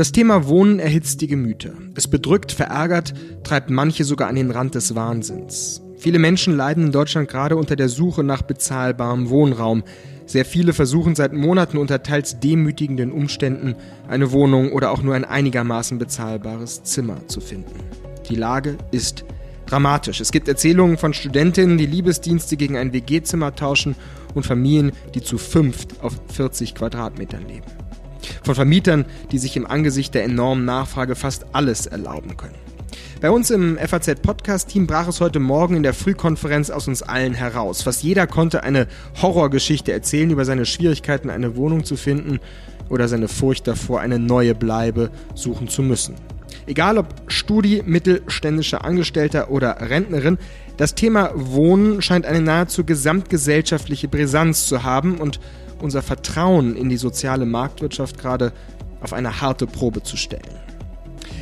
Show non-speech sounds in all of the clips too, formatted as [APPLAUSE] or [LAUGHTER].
Das Thema Wohnen erhitzt die Gemüter. Es bedrückt, verärgert, treibt manche sogar an den Rand des Wahnsinns. Viele Menschen leiden in Deutschland gerade unter der Suche nach bezahlbarem Wohnraum. Sehr viele versuchen seit Monaten unter teils demütigenden Umständen eine Wohnung oder auch nur ein einigermaßen bezahlbares Zimmer zu finden. Die Lage ist dramatisch. Es gibt Erzählungen von Studentinnen, die Liebesdienste gegen ein WG-Zimmer tauschen und Familien, die zu fünft auf 40 Quadratmetern leben. Von Vermietern, die sich im Angesicht der enormen Nachfrage fast alles erlauben können. Bei uns im FAZ-Podcast-Team brach es heute Morgen in der Frühkonferenz aus uns allen heraus. Fast jeder konnte eine Horrorgeschichte erzählen über seine Schwierigkeiten, eine Wohnung zu finden oder seine Furcht davor, eine neue Bleibe suchen zu müssen. Egal ob Studi, mittelständischer Angestellter oder Rentnerin, das Thema Wohnen scheint eine nahezu gesamtgesellschaftliche Brisanz zu haben und unser Vertrauen in die soziale Marktwirtschaft gerade auf eine harte Probe zu stellen.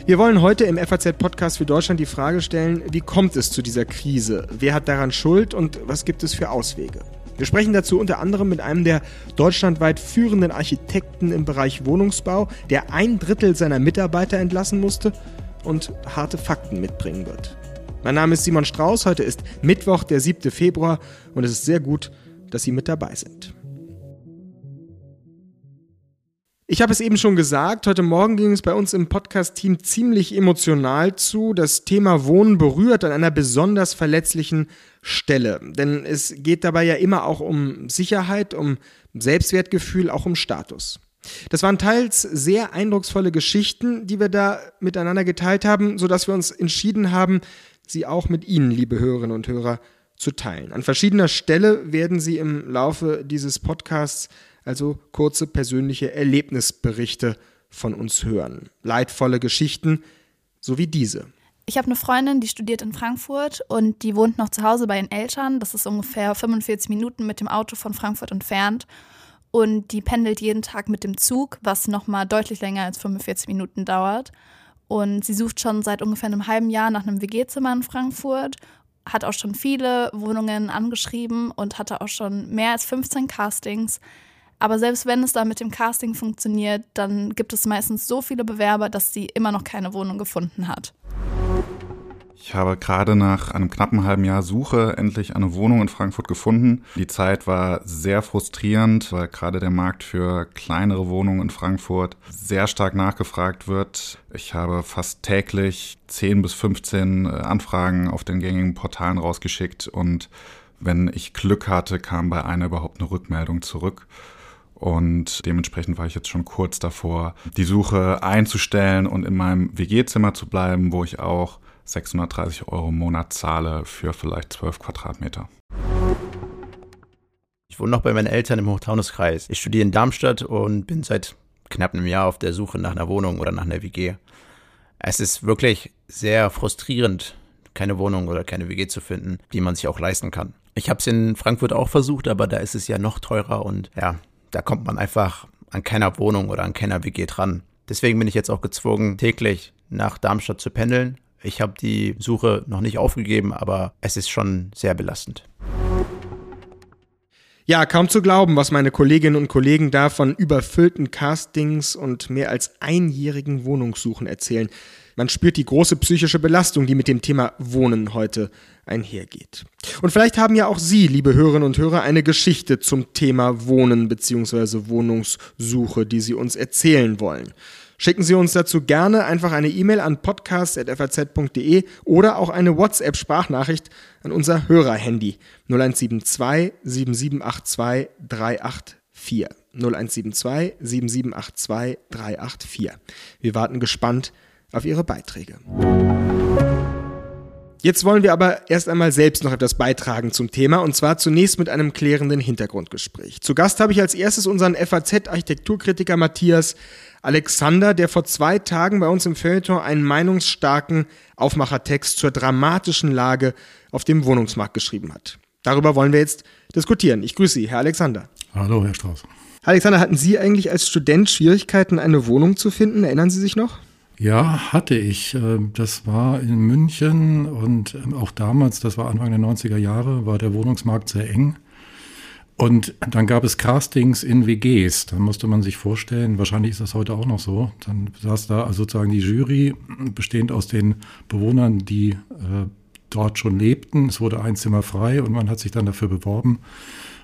Wir wollen heute im FAZ-Podcast für Deutschland die Frage stellen, wie kommt es zu dieser Krise? Wer hat daran Schuld und was gibt es für Auswege? Wir sprechen dazu unter anderem mit einem der deutschlandweit führenden Architekten im Bereich Wohnungsbau, der ein Drittel seiner Mitarbeiter entlassen musste und harte Fakten mitbringen wird. Mein Name ist Simon Strauß, heute ist Mittwoch, der 7. Februar und es ist sehr gut, dass Sie mit dabei sind. Ich habe es eben schon gesagt, heute Morgen ging es bei uns im Podcast-Team ziemlich emotional zu. Das Thema Wohnen berührt an einer besonders verletzlichen Stelle. Denn es geht dabei ja immer auch um Sicherheit, um Selbstwertgefühl, auch um Status. Das waren teils sehr eindrucksvolle Geschichten, die wir da miteinander geteilt haben, sodass wir uns entschieden haben, sie auch mit Ihnen, liebe Hörerinnen und Hörer, zu teilen. An verschiedener Stelle werden Sie im Laufe dieses Podcasts also kurze persönliche Erlebnisberichte von uns hören. Leidvolle Geschichten, so wie diese. Ich habe eine Freundin, die studiert in Frankfurt und die wohnt noch zu Hause bei ihren Eltern. Das ist ungefähr 45 Minuten mit dem Auto von Frankfurt entfernt. Und die pendelt jeden Tag mit dem Zug, was nochmal deutlich länger als 45 Minuten dauert. Und sie sucht schon seit ungefähr einem halben Jahr nach einem WG-Zimmer in Frankfurt, hat auch schon viele Wohnungen angeschrieben und hatte auch schon mehr als 15 Castings. Aber selbst wenn es da mit dem Casting funktioniert, dann gibt es meistens so viele Bewerber, dass sie immer noch keine Wohnung gefunden hat. Ich habe gerade nach einem knappen halben Jahr Suche endlich eine Wohnung in Frankfurt gefunden. Die Zeit war sehr frustrierend, weil gerade der Markt für kleinere Wohnungen in Frankfurt sehr stark nachgefragt wird. Ich habe fast täglich 10 bis 15 äh, Anfragen auf den gängigen Portalen rausgeschickt und wenn ich Glück hatte, kam bei einer überhaupt eine Rückmeldung zurück. Und dementsprechend war ich jetzt schon kurz davor, die Suche einzustellen und in meinem WG-Zimmer zu bleiben, wo ich auch 630 Euro im Monat zahle für vielleicht 12 Quadratmeter. Ich wohne noch bei meinen Eltern im Hochtaunuskreis. Ich studiere in Darmstadt und bin seit knapp einem Jahr auf der Suche nach einer Wohnung oder nach einer WG. Es ist wirklich sehr frustrierend, keine Wohnung oder keine WG zu finden, die man sich auch leisten kann. Ich habe es in Frankfurt auch versucht, aber da ist es ja noch teurer und ja, da kommt man einfach an keiner Wohnung oder an keiner WG dran. Deswegen bin ich jetzt auch gezwungen, täglich nach Darmstadt zu pendeln. Ich habe die Suche noch nicht aufgegeben, aber es ist schon sehr belastend. Ja, kaum zu glauben, was meine Kolleginnen und Kollegen da von überfüllten Castings und mehr als einjährigen Wohnungssuchen erzählen. Man spürt die große psychische Belastung, die mit dem Thema Wohnen heute einhergeht. Und vielleicht haben ja auch Sie, liebe Hörerinnen und Hörer, eine Geschichte zum Thema Wohnen bzw. Wohnungssuche, die Sie uns erzählen wollen. Schicken Sie uns dazu gerne einfach eine E-Mail an podcast.faz.de oder auch eine WhatsApp-Sprachnachricht an unser Hörerhandy 0172 7782 384. 0172 7782 384. Wir warten gespannt auf Ihre Beiträge. Jetzt wollen wir aber erst einmal selbst noch etwas beitragen zum Thema und zwar zunächst mit einem klärenden Hintergrundgespräch. Zu Gast habe ich als erstes unseren FAZ-Architekturkritiker Matthias Alexander, der vor zwei Tagen bei uns im Feuilleton einen meinungsstarken Aufmachertext zur dramatischen Lage auf dem Wohnungsmarkt geschrieben hat. Darüber wollen wir jetzt diskutieren. Ich grüße Sie, Herr Alexander. Hallo, Herr Strauß. Alexander, hatten Sie eigentlich als Student Schwierigkeiten, eine Wohnung zu finden? Erinnern Sie sich noch? Ja, hatte ich. Ähm, das war in München und ähm, auch damals, das war Anfang der 90er Jahre, war der Wohnungsmarkt sehr eng. Und dann gab es Castings in WGs. Da musste man sich vorstellen, wahrscheinlich ist das heute auch noch so. Dann saß da also sozusagen die Jury, bestehend aus den Bewohnern, die äh, dort schon lebten. Es wurde ein Zimmer frei und man hat sich dann dafür beworben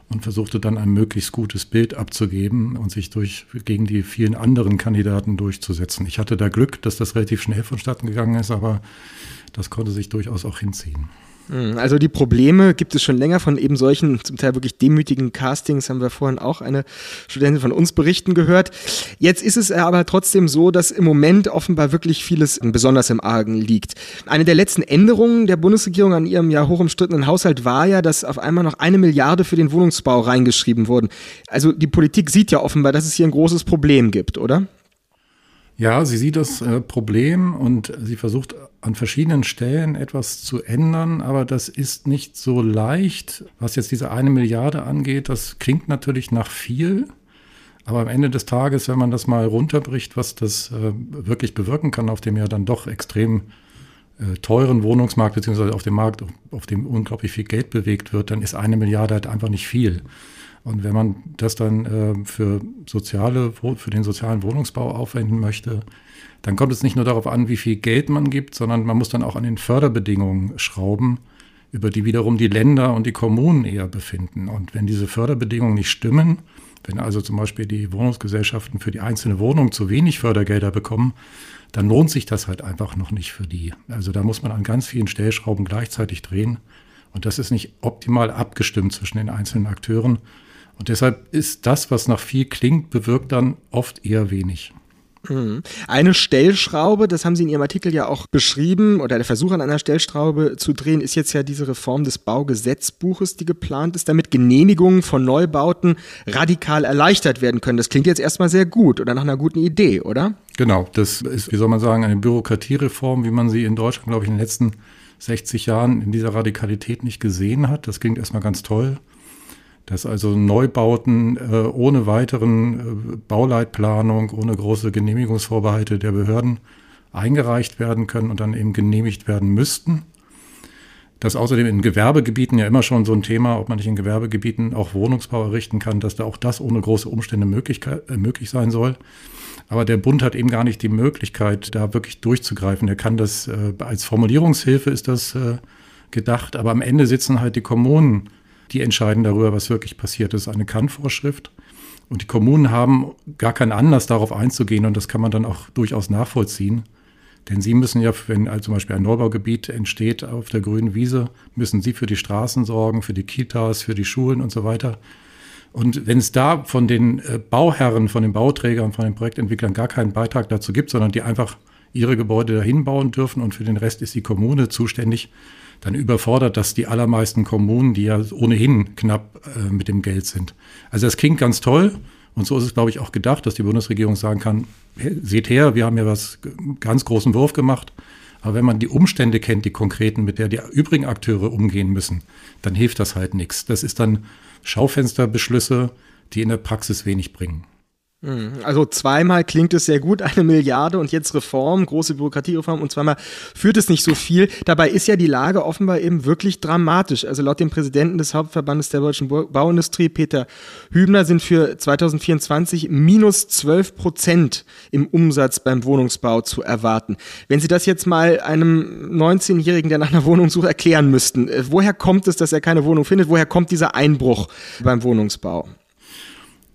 und versuchte dann ein möglichst gutes Bild abzugeben und sich durch, gegen die vielen anderen Kandidaten durchzusetzen. Ich hatte da Glück, dass das relativ schnell vonstatten gegangen ist, aber das konnte sich durchaus auch hinziehen. Hm, also die Probleme gibt es schon länger von eben solchen zum Teil wirklich demütigen Castings, haben wir vorhin auch eine Studentin von uns berichten gehört. Jetzt ist es aber trotzdem so, dass im Moment offenbar wirklich vieles besonders im Argen liegt. Eine der letzten Änderungen der Bundesregierung an ihrem ja hoch umstrittenen Haushalt war ja, dass auf einmal noch eine Milliarde für den Wohnungsbau reingeschrieben wurden. Also die Politik sieht ja offenbar, dass es hier ein großes Problem gibt, oder? Ja, sie sieht das äh, Problem und sie versucht an verschiedenen Stellen etwas zu ändern, aber das ist nicht so leicht. Was jetzt diese eine Milliarde angeht, das klingt natürlich nach viel. Aber am Ende des Tages, wenn man das mal runterbricht, was das äh, wirklich bewirken kann auf dem ja dann doch extrem äh, teuren Wohnungsmarkt, beziehungsweise auf dem Markt, auf dem unglaublich viel Geld bewegt wird, dann ist eine Milliarde halt einfach nicht viel. Und wenn man das dann äh, für soziale, für den sozialen Wohnungsbau aufwenden möchte, dann kommt es nicht nur darauf an, wie viel Geld man gibt, sondern man muss dann auch an den Förderbedingungen schrauben, über die wiederum die Länder und die Kommunen eher befinden. Und wenn diese Förderbedingungen nicht stimmen, wenn also zum Beispiel die Wohnungsgesellschaften für die einzelne Wohnung zu wenig Fördergelder bekommen, dann lohnt sich das halt einfach noch nicht für die. Also da muss man an ganz vielen Stellschrauben gleichzeitig drehen. Und das ist nicht optimal abgestimmt zwischen den einzelnen Akteuren. Und deshalb ist das, was nach viel klingt, bewirkt dann oft eher wenig. Mhm. Eine Stellschraube, das haben Sie in Ihrem Artikel ja auch beschrieben, oder der Versuch an einer Stellschraube zu drehen, ist jetzt ja diese Reform des Baugesetzbuches, die geplant ist, damit Genehmigungen von Neubauten radikal erleichtert werden können. Das klingt jetzt erstmal sehr gut oder nach einer guten Idee, oder? Genau, das ist, wie soll man sagen, eine Bürokratiereform, wie man sie in Deutschland, glaube ich, in den letzten 60 Jahren in dieser Radikalität nicht gesehen hat. Das klingt erstmal ganz toll dass also Neubauten äh, ohne weiteren äh, Bauleitplanung, ohne große Genehmigungsvorbehalte der Behörden eingereicht werden können und dann eben genehmigt werden müssten. Das außerdem in Gewerbegebieten ja immer schon so ein Thema, ob man nicht in Gewerbegebieten auch Wohnungsbau errichten kann, dass da auch das ohne große Umstände möglich, äh, möglich sein soll. Aber der Bund hat eben gar nicht die Möglichkeit, da wirklich durchzugreifen. Er kann das äh, als Formulierungshilfe ist das äh, gedacht, aber am Ende sitzen halt die Kommunen die entscheiden darüber, was wirklich passiert. Ist eine Kannvorschrift. Und die Kommunen haben gar keinen Anlass, darauf einzugehen. Und das kann man dann auch durchaus nachvollziehen. Denn sie müssen ja, wenn also zum Beispiel ein Neubaugebiet entsteht auf der grünen Wiese, müssen sie für die Straßen sorgen, für die Kitas, für die Schulen und so weiter. Und wenn es da von den äh, Bauherren, von den Bauträgern, von den Projektentwicklern gar keinen Beitrag dazu gibt, sondern die einfach ihre Gebäude dahin bauen dürfen und für den Rest ist die Kommune zuständig, dann überfordert das die allermeisten Kommunen, die ja ohnehin knapp äh, mit dem Geld sind. Also das klingt ganz toll und so ist es, glaube ich, auch gedacht, dass die Bundesregierung sagen kann, seht her, wir haben ja was ganz großen Wurf gemacht. Aber wenn man die Umstände kennt, die konkreten, mit der die übrigen Akteure umgehen müssen, dann hilft das halt nichts. Das ist dann Schaufensterbeschlüsse, die in der Praxis wenig bringen. Mhm. Also zweimal klingt es sehr gut, [LAUGHS] eine Milliarde und jetzt Reform, große Bürokratiereform und zweimal führt es nicht so viel. Dabei ist ja die Lage offenbar eben wirklich dramatisch. Also laut dem Präsidenten des Hauptverbandes der deutschen Bauindustrie, Peter Hübner, sind für 2024 minus 12 Prozent im Umsatz beim Wohnungsbau zu erwarten. Wenn Sie das jetzt mal einem 19-Jährigen, der nach einer Wohnung sucht, erklären müssten, äh, woher kommt es, dass er keine Wohnung findet? Woher kommt dieser Einbruch beim Wohnungsbau?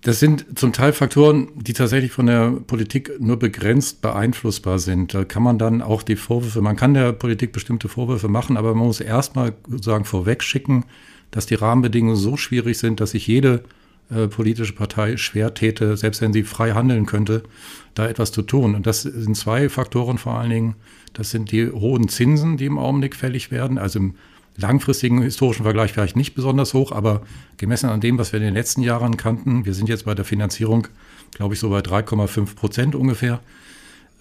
Das sind zum Teil Faktoren, die tatsächlich von der Politik nur begrenzt beeinflussbar sind. Da kann man dann auch die Vorwürfe, man kann der Politik bestimmte Vorwürfe machen, aber man muss erstmal sozusagen vorwegschicken, dass die Rahmenbedingungen so schwierig sind, dass sich jede äh, politische Partei schwer täte, selbst wenn sie frei handeln könnte, da etwas zu tun. Und das sind zwei Faktoren vor allen Dingen. Das sind die hohen Zinsen, die im Augenblick fällig werden. Also im langfristigen historischen Vergleich vielleicht nicht besonders hoch, aber gemessen an dem, was wir in den letzten Jahren kannten, wir sind jetzt bei der Finanzierung, glaube ich, so bei 3,5 Prozent ungefähr.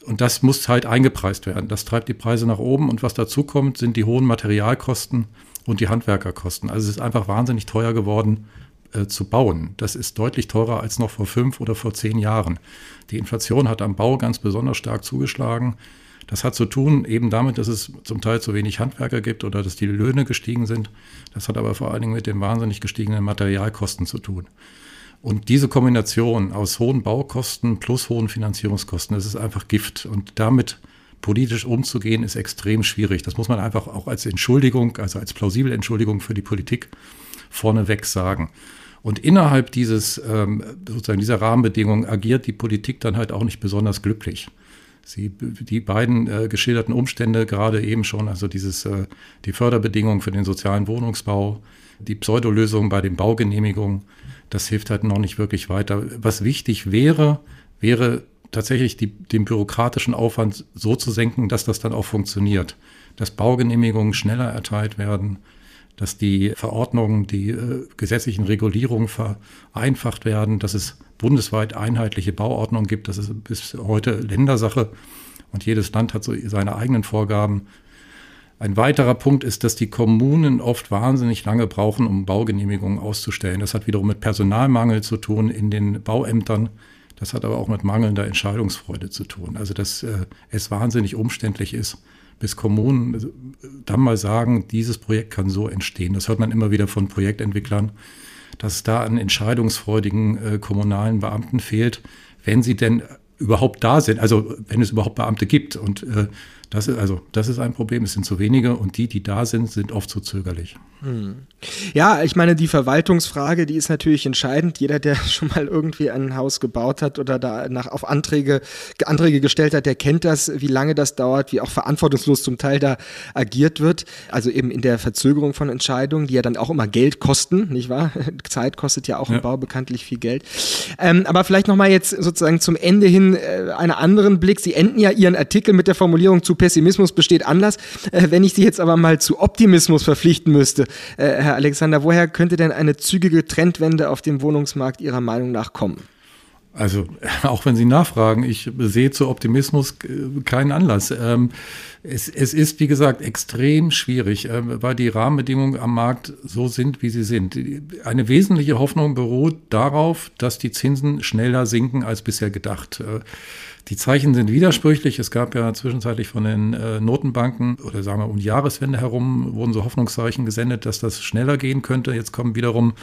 Und das muss halt eingepreist werden. Das treibt die Preise nach oben. Und was dazu kommt, sind die hohen Materialkosten und die Handwerkerkosten. Also es ist einfach wahnsinnig teuer geworden äh, zu bauen. Das ist deutlich teurer als noch vor fünf oder vor zehn Jahren. Die Inflation hat am Bau ganz besonders stark zugeschlagen. Das hat zu tun eben damit, dass es zum Teil zu wenig Handwerker gibt oder dass die Löhne gestiegen sind. Das hat aber vor allen Dingen mit den wahnsinnig gestiegenen Materialkosten zu tun. Und diese Kombination aus hohen Baukosten plus hohen Finanzierungskosten, das ist einfach Gift. Und damit politisch umzugehen, ist extrem schwierig. Das muss man einfach auch als Entschuldigung, also als plausible Entschuldigung für die Politik vorneweg sagen. Und innerhalb dieses, ähm, sozusagen dieser Rahmenbedingungen agiert die Politik dann halt auch nicht besonders glücklich. Sie, die beiden äh, geschilderten Umstände gerade eben schon, also dieses, äh, die Förderbedingungen für den sozialen Wohnungsbau, die Pseudolösung bei den Baugenehmigungen, das hilft halt noch nicht wirklich weiter. Was wichtig wäre, wäre tatsächlich die, den bürokratischen Aufwand so zu senken, dass das dann auch funktioniert. Dass Baugenehmigungen schneller erteilt werden, dass die Verordnungen, die äh, gesetzlichen Regulierungen vereinfacht werden, dass es bundesweit einheitliche Bauordnungen gibt. Das ist bis heute Ländersache und jedes Land hat so seine eigenen Vorgaben. Ein weiterer Punkt ist, dass die Kommunen oft wahnsinnig lange brauchen, um Baugenehmigungen auszustellen. Das hat wiederum mit Personalmangel zu tun in den Bauämtern. Das hat aber auch mit mangelnder Entscheidungsfreude zu tun. Also, dass äh, es wahnsinnig umständlich ist, bis Kommunen äh, dann mal sagen, dieses Projekt kann so entstehen. Das hört man immer wieder von Projektentwicklern, dass es da an entscheidungsfreudigen äh, kommunalen Beamten fehlt, wenn sie denn überhaupt da sind, also wenn es überhaupt Beamte gibt. Und äh, das ist also das ist ein Problem. Es sind zu wenige und die, die da sind, sind oft zu zögerlich. Hm. Ja, ich meine, die Verwaltungsfrage, die ist natürlich entscheidend. Jeder, der [LAUGHS] schon mal irgendwie ein Haus gebaut hat oder da nach, auf Anträge, Anträge gestellt hat, der kennt das, wie lange das dauert, wie auch verantwortungslos zum Teil da agiert wird. Also eben in der Verzögerung von Entscheidungen, die ja dann auch immer Geld kosten, nicht wahr? [LAUGHS] Zeit kostet ja auch ja. im Bau bekanntlich viel Geld. Ähm, aber vielleicht nochmal jetzt sozusagen zum Ende hin äh, einen anderen Blick. Sie enden ja Ihren Artikel mit der Formulierung zu Pessimismus besteht Anlass. Äh, wenn ich Sie jetzt aber mal zu Optimismus verpflichten müsste, äh, Herr Alexander, woher könnte denn eine zügige Trendwende auf dem Wohnungsmarkt Ihrer Meinung nach kommen? Also, [LAUGHS] auch wenn Sie nachfragen, ich sehe zu Optimismus äh, keinen Anlass. Ähm, es, es, ist, wie gesagt, extrem schwierig, äh, weil die Rahmenbedingungen am Markt so sind, wie sie sind. Eine wesentliche Hoffnung beruht darauf, dass die Zinsen schneller sinken als bisher gedacht. Die Zeichen sind widersprüchlich. Es gab ja zwischenzeitlich von den äh, Notenbanken oder sagen wir um die Jahreswende herum wurden so Hoffnungszeichen gesendet, dass das schneller gehen könnte. Jetzt kommen wiederum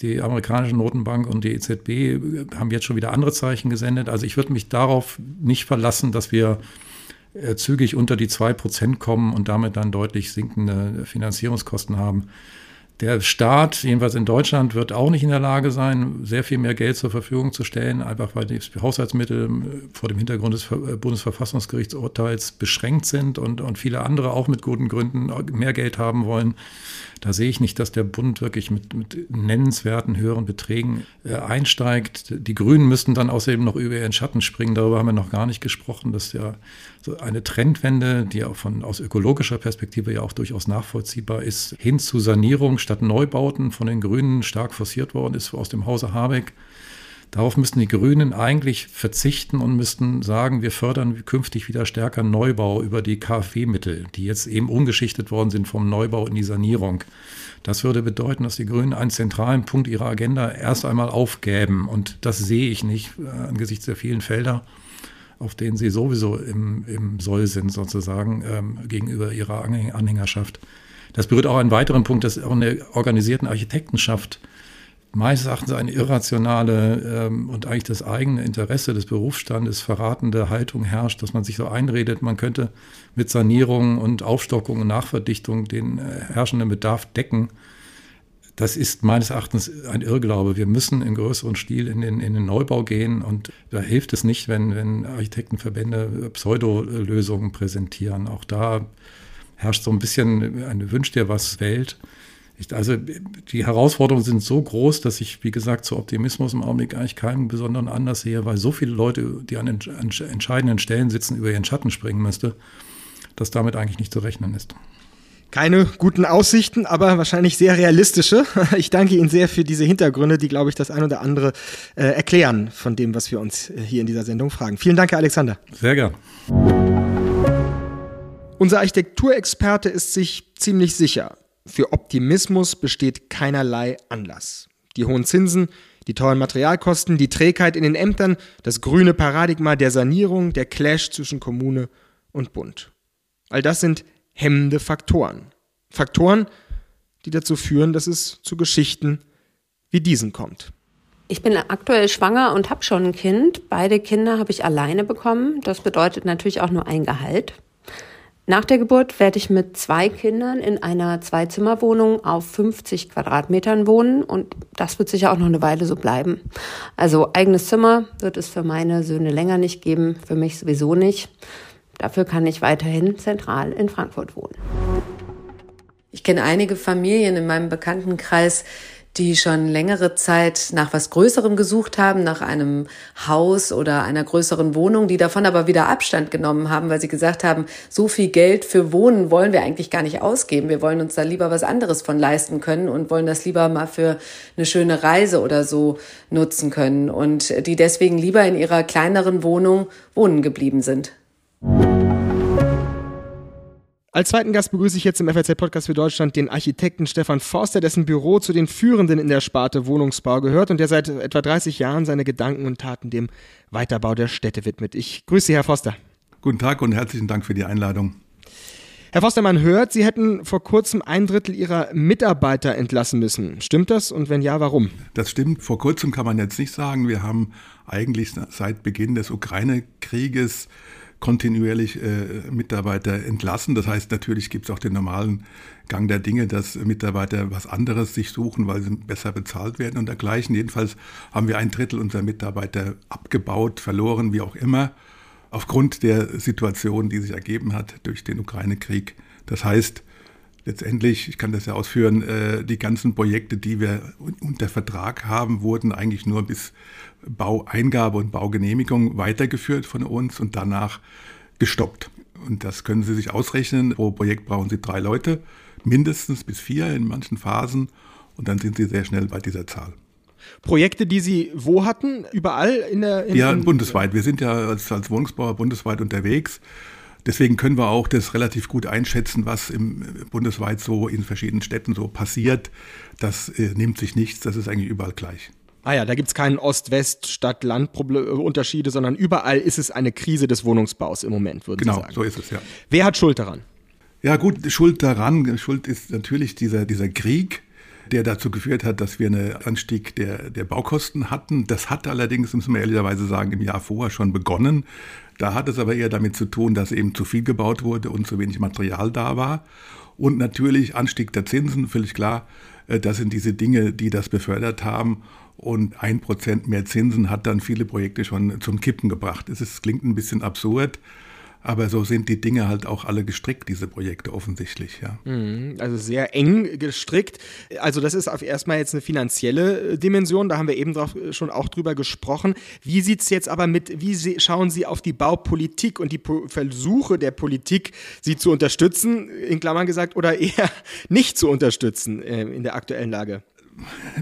die amerikanische Notenbank und die EZB äh, haben jetzt schon wieder andere Zeichen gesendet. Also ich würde mich darauf nicht verlassen, dass wir äh, zügig unter die zwei Prozent kommen und damit dann deutlich sinkende Finanzierungskosten haben. Der Staat, jedenfalls in Deutschland, wird auch nicht in der Lage sein, sehr viel mehr Geld zur Verfügung zu stellen, einfach weil die Haushaltsmittel vor dem Hintergrund des Bundesverfassungsgerichtsurteils beschränkt sind und, und viele andere auch mit guten Gründen mehr Geld haben wollen. Da sehe ich nicht, dass der Bund wirklich mit, mit nennenswerten höheren Beträgen äh, einsteigt. Die Grünen müssten dann außerdem noch über ihren Schatten springen. Darüber haben wir noch gar nicht gesprochen. Das ist ja so eine Trendwende, die auch von, aus ökologischer Perspektive ja auch durchaus nachvollziehbar ist, hin zu Sanierung statt Neubauten von den Grünen stark forciert worden ist aus dem Hause Habeck. Darauf müssten die Grünen eigentlich verzichten und müssten sagen, wir fördern künftig wieder stärker Neubau über die KfW-Mittel, die jetzt eben umgeschichtet worden sind vom Neubau in die Sanierung. Das würde bedeuten, dass die Grünen einen zentralen Punkt ihrer Agenda erst einmal aufgäben. Und das sehe ich nicht äh, angesichts der vielen Felder, auf denen sie sowieso im, im Soll sind, sozusagen, ähm, gegenüber ihrer Anhängerschaft. Das berührt auch einen weiteren Punkt, dass auch in der organisierten Architektenschaft meines Erachtens eine irrationale ähm, und eigentlich das eigene Interesse des Berufsstandes verratende Haltung herrscht, dass man sich so einredet, man könnte mit Sanierung und Aufstockung und Nachverdichtung den äh, herrschenden Bedarf decken. Das ist meines Erachtens ein Irrglaube. Wir müssen im größeren Stil in den, in den Neubau gehen und da hilft es nicht, wenn, wenn Architektenverbände Pseudolösungen präsentieren. Auch da herrscht so ein bisschen eine Wünsch dir was Welt. Ich, also die Herausforderungen sind so groß, dass ich, wie gesagt, zu Optimismus im Augenblick eigentlich keinen besonderen Anlass sehe, weil so viele Leute, die an, an entscheidenden Stellen sitzen, über ihren Schatten springen müsste, dass damit eigentlich nicht zu rechnen ist. Keine guten Aussichten, aber wahrscheinlich sehr realistische. [LAUGHS] Ich danke Ihnen sehr für diese Hintergründe, die, glaube ich, das ein oder andere äh, erklären von dem, was wir uns äh, hier in dieser Sendung fragen. Vielen Dank, Herr Alexander. Sehr gern. Unser Architekturexperte ist sich ziemlich sicher. Für Optimismus besteht keinerlei Anlass. Die hohen Zinsen, die teuren Materialkosten, die Trägheit in den Ämtern, das grüne Paradigma der Sanierung, der Clash zwischen Kommune und bunt. All das sind hemmende Faktoren. Faktoren, die dazu führen, dass es zu Geschichten wie diesen kommt. Ich bin aktuell schwanger und habe schon ein Kind. Beide Kinder habe ich alleine bekommen. Das bedeutet natürlich auch nur ein Gehalt. Nach der Geburt werde ich mit zwei Kindern in einer Zwei-Zimmer-Wohnung auf 50 Quadratmetern wohnen und das wird sicher auch noch eine Weile so bleiben. Also eigenes Zimmer wird es für meine Söhne länger nicht geben, für mich sowieso nicht. Dafür kann ich weiterhin zentral in Frankfurt wohnen. Ich kenne einige Familien in meinem Bekanntenkreis, die schon längere Zeit nach was Größerem gesucht haben, nach einem Haus oder einer größeren Wohnung, die davon aber wieder Abstand genommen haben, weil sie gesagt haben, so viel Geld für Wohnen wollen wir eigentlich gar nicht ausgeben. Wir wollen uns da lieber was anderes von leisten können und wollen das lieber mal für eine schöne Reise oder so nutzen können und die deswegen lieber in ihrer kleineren Wohnung wohnen geblieben sind. Als zweiten Gast begrüße ich jetzt im FAZ-Podcast für Deutschland den Architekten Stefan Forster, dessen Büro zu den Führenden in der Sparte Wohnungsbau gehört und der seit etwa 30 Jahren seine Gedanken und Taten dem Weiterbau der Städte widmet. Ich grüße Sie, Herr Forster. Guten Tag und herzlichen Dank für die Einladung. Herr Forster, man hört, Sie hätten vor kurzem ein Drittel Ihrer Mitarbeiter entlassen müssen. Stimmt das? Und wenn ja, warum? Das stimmt. Vor kurzem kann man jetzt nicht sagen. Wir haben eigentlich seit Beginn des Ukraine-Krieges kontinuierlich äh, Mitarbeiter entlassen. Das heißt, natürlich gibt es auch den normalen Gang der Dinge, dass Mitarbeiter was anderes sich suchen, weil sie besser bezahlt werden und dergleichen. Jedenfalls haben wir ein Drittel unserer Mitarbeiter abgebaut, verloren, wie auch immer, aufgrund der Situation, die sich ergeben hat durch den Ukraine-Krieg. Das heißt, letztendlich, ich kann das ja ausführen, äh, die ganzen Projekte, die wir unter Vertrag haben, wurden eigentlich nur bis Baueingabe und Baugenehmigung weitergeführt von uns und danach gestoppt. Und das können Sie sich ausrechnen. Pro Projekt brauchen Sie drei Leute, mindestens bis vier in manchen Phasen. Und dann sind Sie sehr schnell bei dieser Zahl. Projekte, die Sie wo hatten? Überall in der. In, ja, bundesweit. Wir sind ja als, als Wohnungsbauer bundesweit unterwegs. Deswegen können wir auch das relativ gut einschätzen, was im, bundesweit so in verschiedenen Städten so passiert. Das äh, nimmt sich nichts, das ist eigentlich überall gleich. Ah ja, da gibt es keinen Ost-West, Stadt-Land-Unterschiede, sondern überall ist es eine Krise des Wohnungsbaus im Moment, würden genau, Sie sagen. Genau, so ist es, ja. Wer hat Schuld daran? Ja gut, Schuld daran, Schuld ist natürlich dieser, dieser Krieg, der dazu geführt hat, dass wir einen Anstieg der, der Baukosten hatten. Das hat allerdings, muss man ehrlicherweise sagen, im Jahr vorher schon begonnen. Da hat es aber eher damit zu tun, dass eben zu viel gebaut wurde und zu wenig Material da war. Und natürlich Anstieg der Zinsen, völlig klar. Äh, das sind diese Dinge, die das befördert haben. Und ein Prozent mehr Zinsen hat dann viele Projekte schon zum Kippen gebracht. Es klingt ein bisschen absurd, aber so sind die Dinge halt auch alle gestrickt, diese Projekte offensichtlich, ja. Mhm, also sehr eng gestrickt. Also das ist auf erstmal jetzt eine finanzielle äh, Dimension, da haben wir eben drauf, äh, schon auch drüber gesprochen. Wie sieht es jetzt aber mit, wie schauen Sie auf die Baupolitik und die Versuche der Politik, sie zu unterstützen, in Klammern gesagt, oder eher [LAUGHS] nicht zu unterstützen äh, in der aktuellen Lage?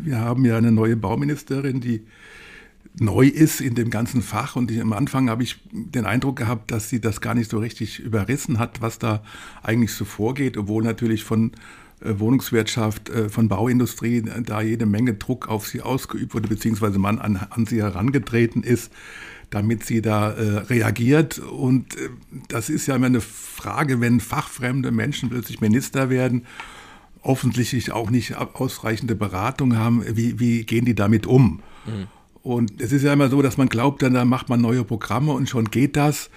Wir haben ja eine neue Bauministerin, die neu ist in dem ganzen Fach. Und am Anfang habe ich den Eindruck gehabt, dass sie das gar nicht so richtig überrissen hat, was da eigentlich so vorgeht, obwohl natürlich von äh, Wohnungswirtschaft, äh, von Bauindustrie äh, da jede Menge Druck auf sie ausgeübt wurde, beziehungsweise man an, an sie herangetreten ist, damit sie da äh, reagiert. Und das ist ja immer eine Frage, wenn fachfremde Menschen plötzlich Minister werden offensichtlich auch nicht ausreichende Beratung haben, wie, wie gehen die damit um? Mhm. Und es ist ja immer so, dass man glaubt, dann, dann macht man neue Programme und schon geht das.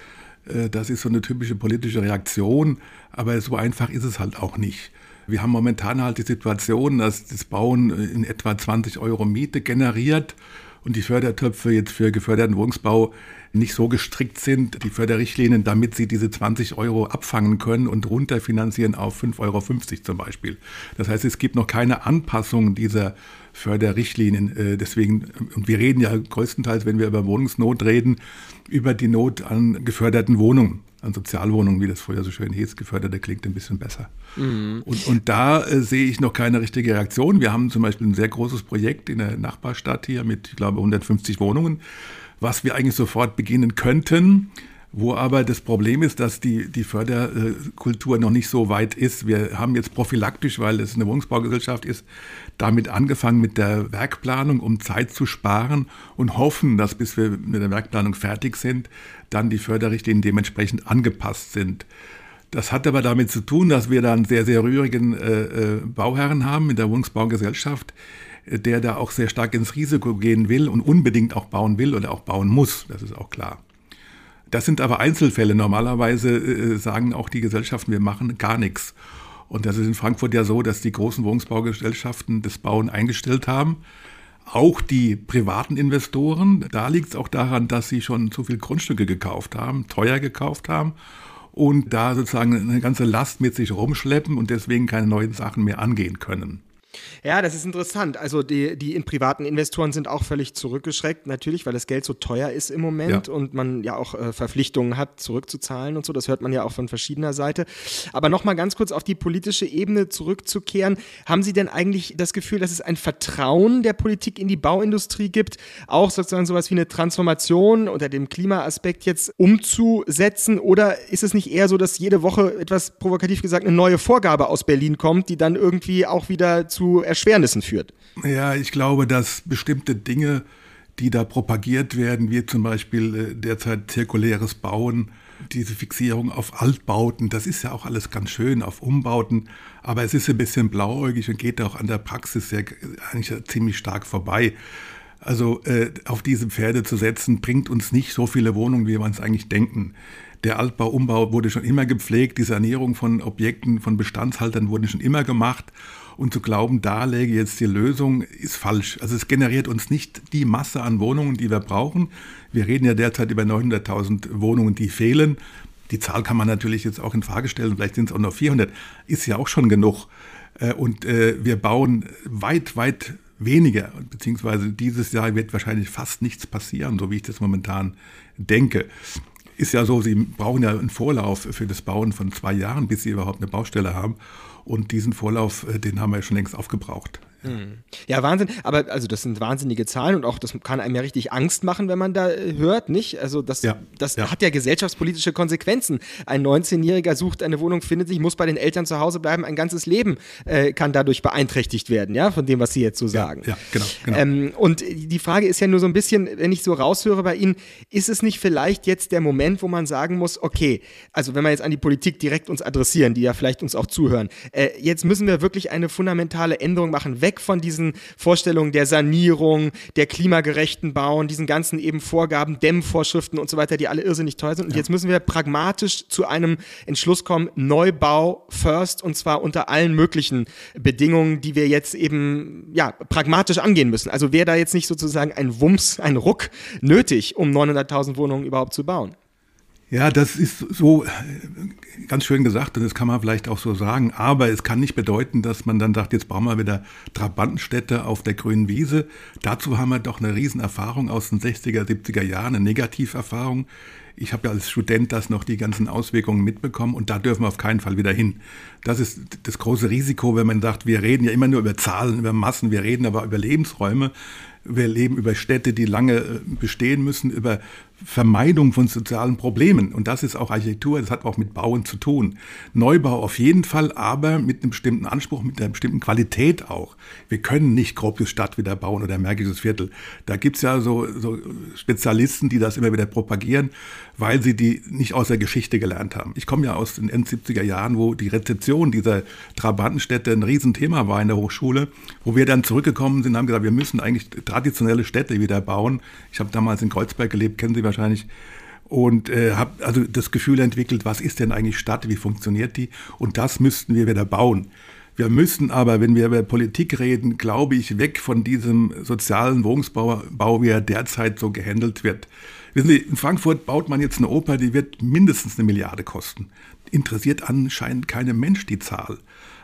Äh, das ist so eine typische politische Reaktion, aber so einfach ist es halt auch nicht. Wir haben momentan halt die Situation, dass das Bauen in etwa 20 Euro Miete generiert und die Fördertöpfe jetzt für geförderten Wohnungsbau nicht so gestrickt sind, die Förderrichtlinien, damit sie diese 20 Euro abfangen können und runterfinanzieren auf 5,50 Euro zum Beispiel. Das heißt, es gibt noch keine Anpassung dieser Förderrichtlinien. Äh, deswegen, und wir reden ja größtenteils, wenn wir über Wohnungsnot reden, über die Not an geförderten Wohnungen an Sozialwohnungen, wie das früher so schön hieß, geförderte klingt ein bisschen besser. Mhm. Und, und da äh, sehe ich noch keine richtige Reaktion. Wir haben zum Beispiel ein sehr großes Projekt in der Nachbarstadt hier mit, ich glaube, 150 Wohnungen was wir eigentlich sofort beginnen könnten, wo aber das Problem ist, dass die, die Förderkultur noch nicht so weit ist. Wir haben jetzt prophylaktisch, weil es eine Wohnungsbaugesellschaft ist, damit angefangen mit der Werkplanung, um Zeit zu sparen und hoffen, dass bis wir mit der Werkplanung fertig sind, dann die Förderrichtlinien dementsprechend angepasst sind. Das hat aber damit zu tun, dass wir da einen sehr, sehr rührigen äh, äh Bauherren haben in der Wohnungsbaugesellschaft, der da auch sehr stark ins Risiko gehen will und unbedingt auch bauen will oder auch bauen muss. Das ist auch klar. Das sind aber Einzelfälle. Normalerweise äh, sagen auch die Gesellschaften, wir machen gar nichts. Und das ist in Frankfurt ja so, dass die großen Wohnungsbaugesellschaften das Bauen eingestellt haben. Auch die privaten Investoren, da liegt es auch daran, dass sie schon zu viel Grundstücke gekauft haben, teuer gekauft haben und da sozusagen eine ganze Last mit sich rumschleppen und deswegen keine neuen Sachen mehr angehen können. Ja, das ist interessant. Also die, die in privaten Investoren sind auch völlig zurückgeschreckt, natürlich, weil das Geld so teuer ist im Moment ja. und man ja auch äh, Verpflichtungen hat, zurückzuzahlen und so. Das hört man ja auch von verschiedener Seite. Aber nochmal ganz kurz auf die politische Ebene zurückzukehren. Haben Sie denn eigentlich das Gefühl, dass es ein Vertrauen der Politik in die Bauindustrie gibt, auch sozusagen sowas wie eine Transformation unter dem Klimaaspekt jetzt umzusetzen? Oder ist es nicht eher so, dass jede Woche etwas provokativ gesagt eine neue Vorgabe aus Berlin kommt, die dann irgendwie auch wieder zu zu Erschwernissen führt. Ja, ich glaube, dass bestimmte Dinge, die da propagiert werden, wie zum Beispiel äh, derzeit zirkuläres Bauen, diese Fixierung auf Altbauten, das ist ja auch alles ganz schön, auf Umbauten, aber es ist ein bisschen blauäugig und geht auch an der Praxis sehr, eigentlich ziemlich stark vorbei. Also äh, auf diese Pferde zu setzen, bringt uns nicht so viele Wohnungen, wie wir uns eigentlich denken. Der Altbau, Umbau wurde schon immer gepflegt, die Sanierung von Objekten, von Bestandshaltern wurde schon immer gemacht. Und zu glauben, da läge jetzt die Lösung, ist falsch. Also es generiert uns nicht die Masse an Wohnungen, die wir brauchen. Wir reden ja derzeit über 900.000 Wohnungen, die fehlen. Die Zahl kann man natürlich jetzt auch in Frage stellen. Vielleicht sind es auch noch 400. Ist ja auch schon genug. Äh, und äh, wir bauen weit, weit weniger. Beziehungsweise dieses Jahr wird wahrscheinlich fast nichts passieren, so wie ich das momentan denke ist ja so, Sie brauchen ja einen Vorlauf für das Bauen von zwei Jahren, bis Sie überhaupt eine Baustelle haben. Und diesen Vorlauf, äh, den haben wir ja schon längst aufgebraucht. Hm. Ja, Wahnsinn. Aber also das sind wahnsinnige Zahlen und auch das kann einem ja richtig Angst machen, wenn man da äh, hört, nicht? Also das, ja, das ja. hat ja gesellschaftspolitische Konsequenzen. Ein 19-Jähriger sucht eine Wohnung, findet sich, muss bei den Eltern zu Hause bleiben, ein ganzes Leben äh, kann dadurch beeinträchtigt werden, ja, von dem, was Sie jetzt so sagen. Ja, ja genau. genau. Ähm, und die Frage ist ja nur so ein bisschen, wenn ich so raushöre bei Ihnen, ist es nicht vielleicht jetzt der Moment, wo man sagen muss, okay, also wenn wir jetzt an die Politik direkt uns adressieren, die ja vielleicht uns auch zuhören, äh, jetzt müssen wir wirklich eine fundamentale Änderung machen, weg weg von diesen Vorstellungen der Sanierung, der klimagerechten Bauen, diesen ganzen eben Vorgaben, Dämmvorschriften und so weiter, die alle irrsinnig teuer sind. Und ja. jetzt müssen wir pragmatisch zu einem Entschluss kommen, Neubau first und zwar unter allen möglichen Bedingungen, die wir jetzt eben ja pragmatisch angehen müssen. Also wäre da jetzt nicht sozusagen ein Wumms, ein Ruck nötig, um 900.000 Wohnungen überhaupt zu bauen? Ja, das ist so äh, ganz schön gesagt und das kann man vielleicht auch so sagen. Aber es kann nicht bedeuten, dass man dann sagt, jetzt brauchen wir wieder Trabantenstädte auf der grünen Wiese. Dazu haben wir doch eine Riesenerfahrung aus den 60er, 70er Jahren, eine Negativerfahrung. Ich habe ja als Student das noch die ganzen Auswirkungen mitbekommen und da dürfen wir auf keinen Fall wieder hin. Das ist das große Risiko, wenn man sagt, wir reden ja immer nur über Zahlen, über Massen, wir reden aber über Lebensräume. Wir leben über Städte, die lange äh, bestehen müssen, über Vermeidung von sozialen Problemen. Und das ist auch Architektur, das hat auch mit Bauen zu tun. Neubau auf jeden Fall, aber mit einem bestimmten Anspruch, mit einer bestimmten Qualität auch. Wir können nicht Gropius Stadt wieder bauen oder Märkisches Viertel. Da gibt's ja so, so Spezialisten, die das immer wieder propagieren, weil sie die nicht aus der Geschichte gelernt haben. Ich komme ja aus den End-70er Jahren, wo die Rezeption dieser Trabantenstädte ein Riesenthema war in der Hochschule, wo wir dann zurückgekommen sind und haben gesagt, wir müssen eigentlich traditionelle Städte wieder bauen. Ich habe damals in Kreuzberg gelebt, kennen Sie wahrscheinlich. Und äh, habe also das Gefühl entwickelt, was ist denn eigentlich Stadt, wie funktioniert die? Und das müssten wir wieder bauen. Wir müssen aber, wenn wir über Politik reden, glaube ich, weg von diesem sozialen Wohnungsbau, wie er derzeit so gehandelt wird. Wissen Sie, in Frankfurt baut man jetzt eine Oper, die wird mindestens eine Milliarde kosten. Interessiert anscheinend keinem Mensch die Zahl.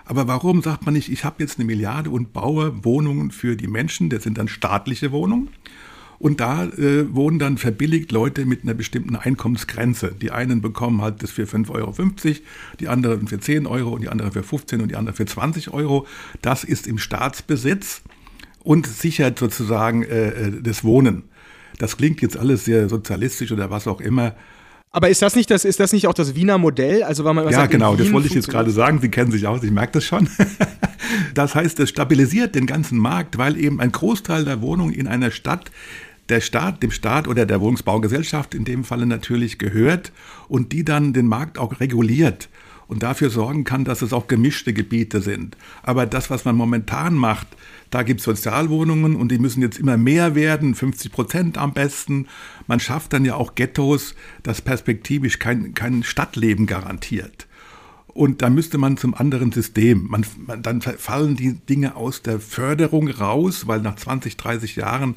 Aber warum sagt man nicht, ich habe jetzt eine Milliarde und baue Wohnungen für die Menschen, das sind dann staatliche Wohnungen. Und da äh, wohnen dann verbilligt Leute mit einer bestimmten Einkommensgrenze. Die einen bekommen halt das für 5,50 Euro, die anderen für 10 Euro und die anderen für 15 und die anderen für 20 Euro. Das ist im Staatsbesitz und sichert sozusagen äh, äh, das Wohnen. Das klingt jetzt alles sehr sozialistisch oder was auch immer. Aber ist das nicht das, ist das nicht auch das Wiener Modell? Also weil man ja, sagt, genau, das wollte ich jetzt gerade sagen. Sie kennen sich aus, ich merke das schon. [LAUGHS] das heißt, es stabilisiert den ganzen Markt, weil eben ein Großteil der Wohnungen in einer Stadt der Staat, dem Staat oder der Wohnungsbaugesellschaft in dem Falle natürlich gehört und die dann den Markt auch reguliert und dafür sorgen kann, dass es auch gemischte Gebiete sind. Aber das, was man momentan macht, da gibt es Sozialwohnungen und die müssen jetzt immer mehr werden, 50 Prozent am besten. Man schafft dann ja auch Ghettos, das perspektivisch kein, kein Stadtleben garantiert. Und da müsste man zum anderen System. Man, man, dann fallen die Dinge aus der Förderung raus, weil nach 20, 30 Jahren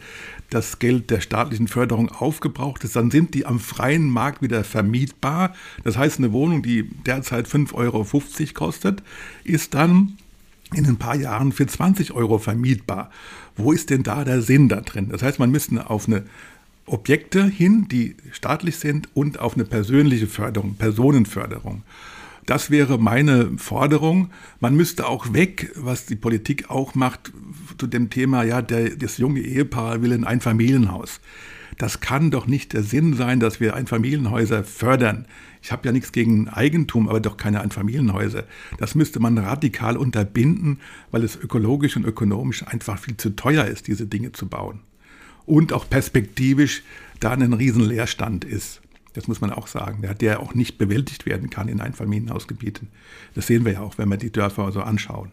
das Geld der staatlichen Förderung aufgebraucht ist. Dann sind die am freien Markt wieder vermietbar. Das heißt, eine Wohnung, die derzeit 5,50 Euro kostet, ist dann in ein paar Jahren für 20 Euro vermietbar. Wo ist denn da der Sinn da drin? Das heißt, man müsste auf eine Objekte hin, die staatlich sind, und auf eine persönliche Förderung, Personenförderung. Das wäre meine Forderung. Man müsste auch weg, was die Politik auch macht, zu dem Thema, ja, der, das junge Ehepaar will in ein Familienhaus. Das kann doch nicht der Sinn sein, dass wir Einfamilienhäuser fördern. Ich habe ja nichts gegen Eigentum, aber doch keine Einfamilienhäuser. Das müsste man radikal unterbinden, weil es ökologisch und ökonomisch einfach viel zu teuer ist, diese Dinge zu bauen. Und auch perspektivisch da ein Riesenleerstand ist. Das muss man auch sagen, der, auch nicht bewältigt werden kann in Einfamilienhausgebieten. Das sehen wir ja auch, wenn wir die Dörfer so anschauen.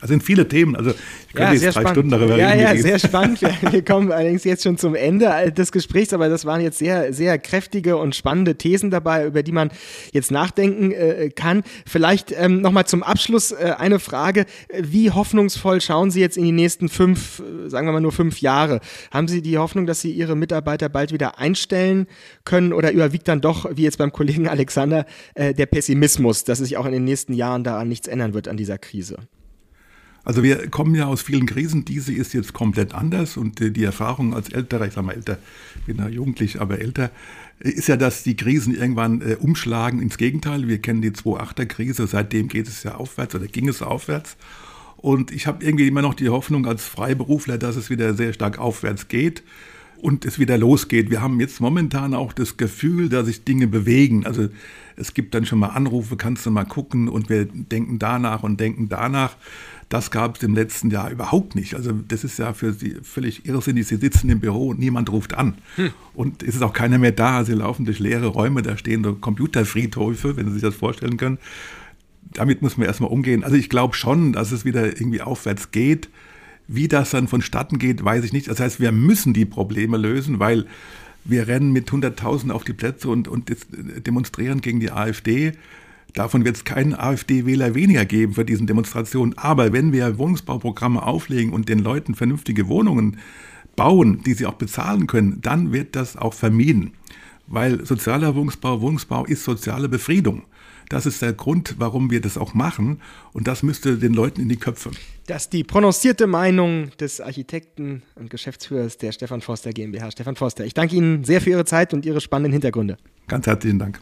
Also sind viele Themen. Also ich könnte ja, jetzt drei spannend. Stunden darüber ja, reden. Ja, sehr spannend. [LAUGHS] Wir kommen allerdings jetzt schon zum Ende des Gesprächs, aber das waren jetzt sehr, sehr kräftige und spannende Thesen dabei, über die man jetzt nachdenken äh, kann. Vielleicht ähm, nochmal zum Abschluss äh, eine Frage. Wie hoffnungsvoll schauen Sie jetzt in die nächsten fünf, äh, sagen wir mal nur fünf Jahre? Haben Sie die Hoffnung, dass Sie Ihre Mitarbeiter bald wieder einstellen können oder überwiegt dann doch, wie jetzt beim Kollegen Alexander, äh, der Pessimismus, dass sich auch in den nächsten Jahren daran nichts ändern wird an dieser Krise? Also wir kommen ja aus vielen Krisen, diese ist jetzt komplett anders und die Erfahrung als älterer, ich sage mal älter, bin ja jugendlich, aber älter, ist ja, dass die Krisen irgendwann äh, umschlagen ins Gegenteil. Wir kennen die 2.8er Krise, seitdem geht es ja aufwärts oder ging es aufwärts. Und ich habe irgendwie immer noch die Hoffnung als Freiberufler, dass es wieder sehr stark aufwärts geht und es wieder losgeht. Wir haben jetzt momentan auch das Gefühl, dass sich Dinge bewegen. Also es gibt dann schon mal Anrufe, kannst du mal gucken und wir denken danach und denken danach. Das gab es im letzten Jahr überhaupt nicht. Also das ist ja für Sie völlig irrsinnig. Sie sitzen im Büro und niemand ruft an. Hm. Und es ist auch keiner mehr da. Sie laufen durch leere Räume, da stehen so Computerfriedhöfe, wenn Sie sich das vorstellen können. Damit muss man erstmal umgehen. Also ich glaube schon, dass es wieder irgendwie aufwärts geht. Wie das dann vonstatten geht, weiß ich nicht. Das heißt, wir müssen die Probleme lösen, weil wir rennen mit 100.000 auf die Plätze und, und demonstrieren gegen die AfD. Davon wird es keinen AfD-Wähler weniger geben für diesen Demonstrationen. Aber wenn wir Wohnungsbauprogramme auflegen und den Leuten vernünftige Wohnungen bauen, die sie auch bezahlen können, dann wird das auch vermieden. Weil sozialer Wohnungsbau, Wohnungsbau ist soziale Befriedung. Das ist der Grund, warum wir das auch machen. Und das müsste den Leuten in die Köpfe. Das ist die prononcierte Meinung des Architekten und Geschäftsführers der Stefan Forster GmbH. Stefan Forster, ich danke Ihnen sehr für Ihre Zeit und Ihre spannenden Hintergründe. Ganz herzlichen Dank.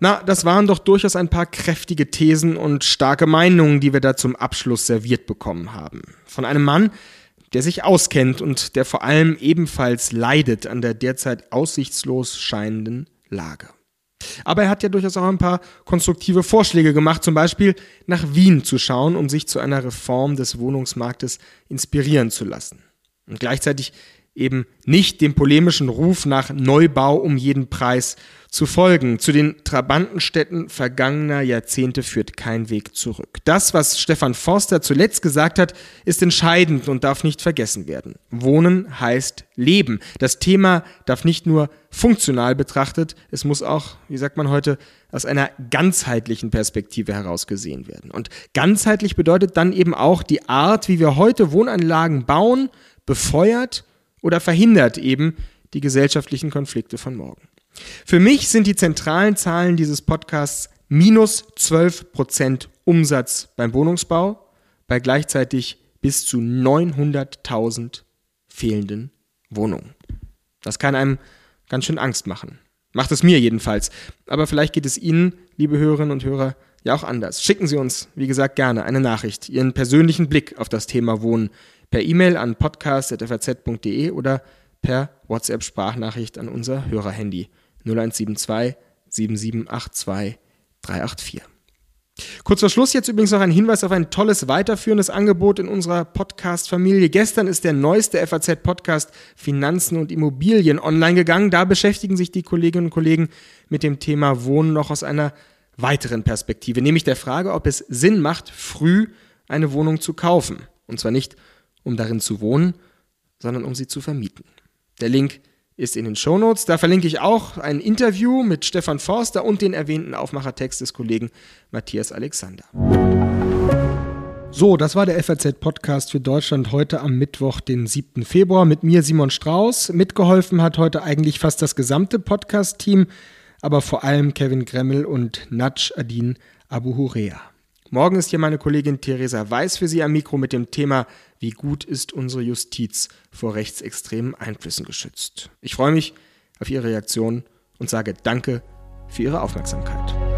Na, das waren doch durchaus ein paar kräftige Thesen und starke Meinungen, die wir da zum Abschluss serviert bekommen haben. Von einem Mann, der sich auskennt und der vor allem ebenfalls leidet an der derzeit aussichtslos scheinenden Lage. Aber er hat ja durchaus auch ein paar konstruktive Vorschläge gemacht, zum Beispiel nach Wien zu schauen, um sich zu einer Reform des Wohnungsmarktes inspirieren zu lassen. Und gleichzeitig eben nicht dem polemischen Ruf nach Neubau um jeden Preis zu folgen. Zu den Trabantenstädten vergangener Jahrzehnte führt kein Weg zurück. Das, was Stefan Forster zuletzt gesagt hat, ist entscheidend und darf nicht vergessen werden. Wohnen heißt Leben. Das Thema darf nicht nur funktional betrachtet, es muss auch, wie sagt man heute, aus einer ganzheitlichen Perspektive heraus gesehen werden. Und ganzheitlich bedeutet dann eben auch die Art, wie wir heute Wohnanlagen bauen, befeuert oder verhindert eben die gesellschaftlichen Konflikte von morgen. Für mich sind die zentralen Zahlen dieses Podcasts minus 12 Prozent Umsatz beim Wohnungsbau bei gleichzeitig bis zu 900.000 fehlenden Wohnungen. Das kann einem ganz schön Angst machen. Macht es mir jedenfalls. Aber vielleicht geht es Ihnen, liebe Hörerinnen und Hörer, ja auch anders. Schicken Sie uns, wie gesagt, gerne eine Nachricht, Ihren persönlichen Blick auf das Thema Wohnen per E-Mail an podcast.faz.de oder per WhatsApp-Sprachnachricht an unser Hörerhandy 0172 7782 384. Kurz vor Schluss jetzt übrigens noch ein Hinweis auf ein tolles weiterführendes Angebot in unserer Podcast-Familie. Gestern ist der neueste FAZ-Podcast Finanzen und Immobilien online gegangen. Da beschäftigen sich die Kolleginnen und Kollegen mit dem Thema Wohnen noch aus einer weiteren Perspektive, nämlich der Frage, ob es Sinn macht, früh eine Wohnung zu kaufen. Und zwar nicht, um darin zu wohnen, sondern um sie zu vermieten. Der Link ist in den Shownotes. Da verlinke ich auch ein Interview mit Stefan Forster und den erwähnten Aufmachertext des Kollegen Matthias Alexander. So, das war der FAZ-Podcast für Deutschland heute am Mittwoch, den 7. Februar. Mit mir Simon Strauß. Mitgeholfen hat heute eigentlich fast das gesamte Podcast-Team, aber vor allem Kevin Gremmel und Natsch Adin Abu Hurea. Morgen ist hier meine Kollegin Theresa Weiß für Sie am Mikro mit dem Thema Wie gut ist unsere Justiz vor rechtsextremen Einflüssen geschützt? Ich freue mich auf Ihre Reaktion und sage Danke für Ihre Aufmerksamkeit.